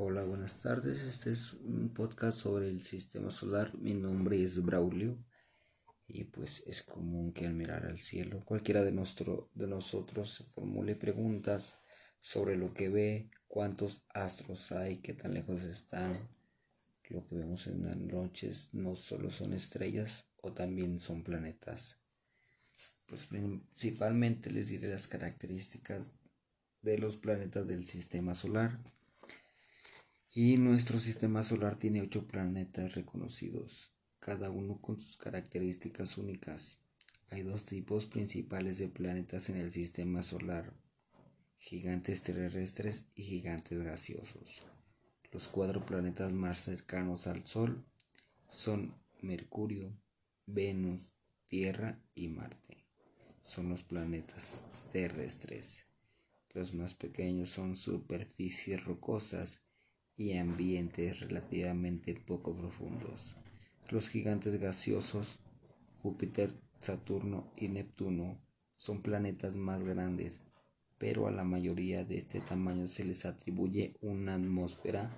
Hola, buenas tardes. Este es un podcast sobre el sistema solar. Mi nombre es Braulio y pues es común que al mirar al cielo cualquiera de, nuestro, de nosotros se formule preguntas sobre lo que ve, cuántos astros hay, qué tan lejos están. Lo que vemos en las noches no solo son estrellas o también son planetas. Pues principalmente les diré las características de los planetas del sistema solar. Y nuestro sistema solar tiene ocho planetas reconocidos, cada uno con sus características únicas. Hay dos tipos principales de planetas en el sistema solar, gigantes terrestres y gigantes gaseosos. Los cuatro planetas más cercanos al Sol son Mercurio, Venus, Tierra y Marte. Son los planetas terrestres. Los más pequeños son superficies rocosas y ambientes relativamente poco profundos. Los gigantes gaseosos, Júpiter, Saturno y Neptuno, son planetas más grandes, pero a la mayoría de este tamaño se les atribuye una atmósfera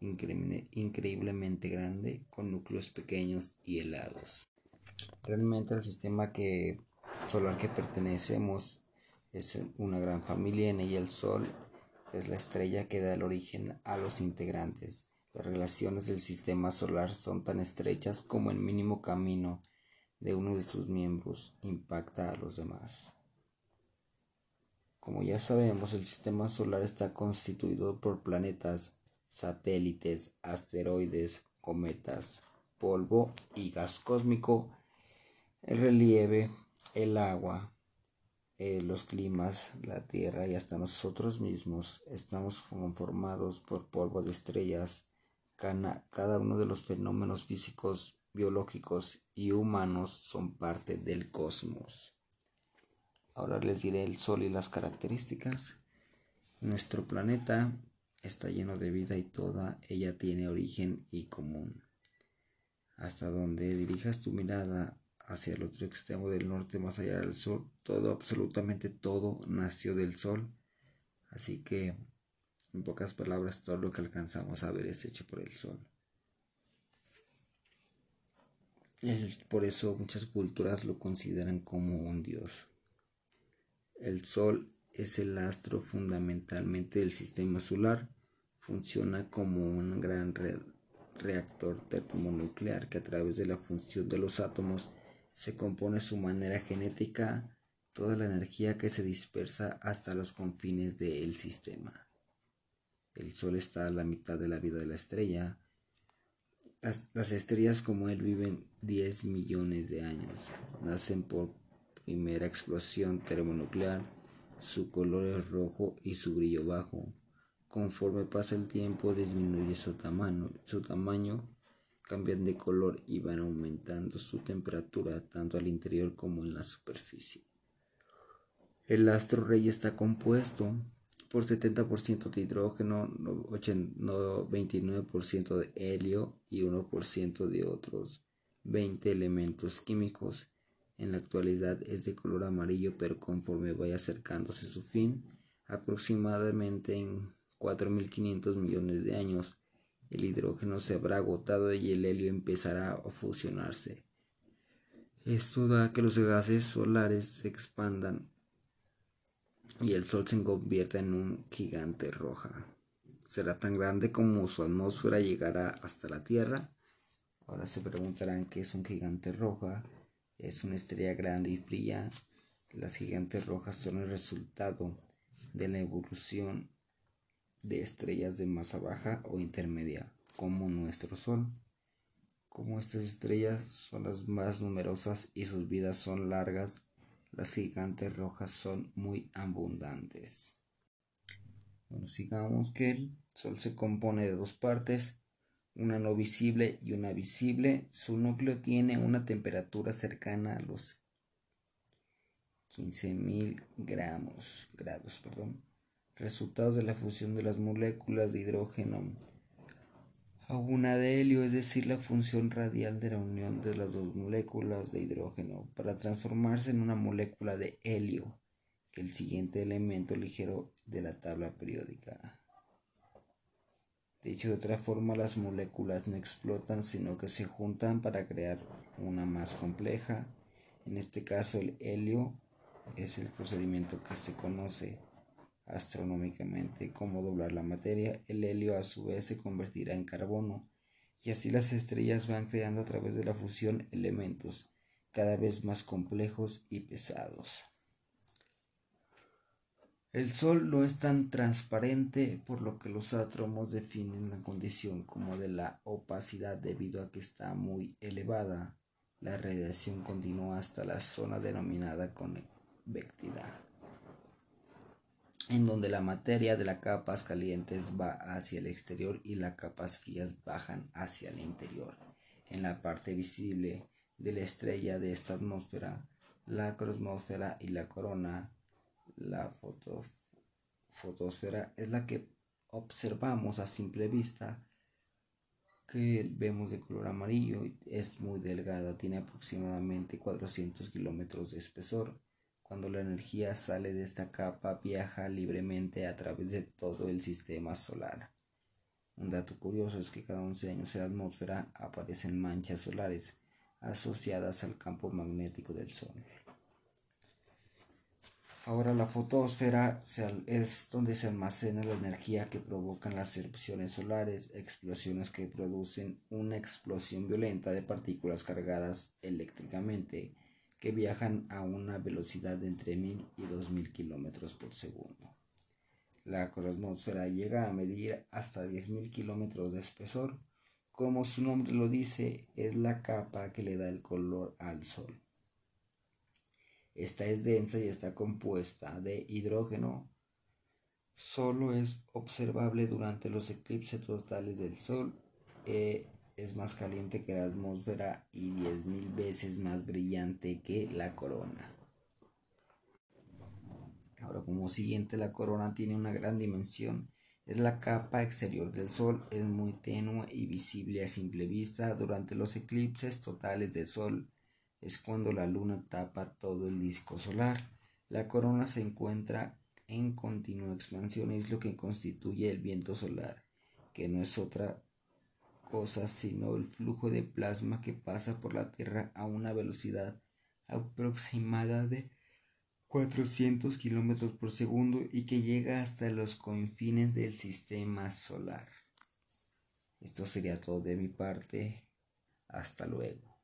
increíblemente grande con núcleos pequeños y helados. Realmente el sistema que, solar que pertenecemos es una gran familia, en ella el Sol es la estrella que da el origen a los integrantes. Las relaciones del sistema solar son tan estrechas como el mínimo camino de uno de sus miembros impacta a los demás. Como ya sabemos, el sistema solar está constituido por planetas, satélites, asteroides, cometas, polvo y gas cósmico, el relieve, el agua, eh, los climas, la Tierra y hasta nosotros mismos estamos conformados por polvo de estrellas. Cada uno de los fenómenos físicos, biológicos y humanos son parte del cosmos. Ahora les diré el Sol y las características. Nuestro planeta está lleno de vida y toda ella tiene origen y común. Hasta donde dirijas tu mirada hacia el otro extremo del norte, más allá del sol. Todo, absolutamente todo nació del sol. Así que, en pocas palabras, todo lo que alcanzamos a ver es hecho por el sol. por eso muchas culturas lo consideran como un dios. El sol es el astro fundamentalmente del sistema solar. Funciona como un gran reactor termonuclear que a través de la función de los átomos se compone su manera genética toda la energía que se dispersa hasta los confines del sistema. El Sol está a la mitad de la vida de la estrella. Las, estrellas como él viven 10 millones de años. Nacen por primera explosión termonuclear. Su color es rojo y su brillo bajo. Conforme pasa el tiempo disminuye su tamaño, su tamaño cambian de color y van aumentando su temperatura tanto al interior como en la superficie. El astro rey está compuesto por 70% de hidrógeno, 29% de helio y 1% de otros 20 elementos químicos. En la actualidad es de color amarillo, pero conforme vaya acercándose su fin, aproximadamente en 4.500 millones de años, el hidrógeno se habrá agotado y el helio empezará a fusionarse. Esto da que los gases solares se expandan y el Sol se convierta en un gigante roja. Será tan grande como su atmósfera llegará hasta la Tierra. Ahora se preguntarán qué es un gigante roja. Es una estrella grande y fría. Las gigantes rojas son el resultado de la evolución de estrellas de masa baja o intermedia, como nuestro Sol. Como estas estrellas son las más numerosas y sus vidas son largas, las gigantes rojas son muy abundantes. Bueno, sigamos que el Sol se compone de dos partes, una no visible y una visible. Su núcleo tiene una temperatura cercana a los 15.000 gramos, grados, perdón resultados de la fusión de las moléculas de hidrógeno a una de helio, es decir, la función radial de la unión de las dos moléculas de hidrógeno para transformarse en una molécula de helio, que el siguiente elemento ligero de la tabla periódica. Dicho de otra forma, las moléculas no explotan, sino que se juntan para crear una más compleja. En este caso, el helio es el procedimiento que se conoce astronómicamente como doblar la materia. El helio a su vez se convertirá en carbono y así las estrellas van creando a través de la fusión elementos cada vez más complejos y pesados. El Sol no es tan transparente, por lo que los átomos definen la condición como de la opacidad debido a que está muy elevada. La radiación continúa hasta la zona denominada convectividad, en donde la materia de las capas calientes va hacia el exterior y las capas frías bajan hacia el interior. En la parte visible de la estrella de esta atmósfera, la cromosfera y la corona la fotosfera es la que observamos a simple vista que vemos de color amarillo es muy delgada, tiene aproximadamente 400 kilómetros de espesor. Cuando la energía sale de esta capa viaja libremente a través de todo el sistema solar. Un dato curioso es que cada 11 años en la atmósfera aparecen manchas solares asociadas al campo magnético del Sol. Ahora la fotosfera es donde se almacena la energía que provocan las erupciones solares, explosiones que producen una explosión violenta de partículas cargadas eléctricamente que viajan a una velocidad de entre 1000 y 2000 kilómetros por segundo. La cromosfera llega a medir hasta 10.000 kilómetros de espesor. Como su nombre lo dice, es la capa que le da el color al Sol. Esta es densa y está compuesta de hidrógeno. Solo es observable durante los eclipses totales del Sol. Eh, es más caliente que la atmósfera y 10.000 veces más brillante que la corona. Ahora como siguiente, la corona tiene una gran dimensión. Es la capa exterior del Sol, es muy tenue y visible a simple vista durante los eclipses totales del Sol es cuando la luna tapa todo el disco solar. La corona se encuentra en continua expansión y es lo que constituye el viento solar, que no es otra cosa sino el flujo de plasma que pasa por la Tierra a una velocidad aproximada de 400 kilómetros por segundo y que llega hasta los confines del sistema solar. Esto sería todo de mi parte. Hasta luego.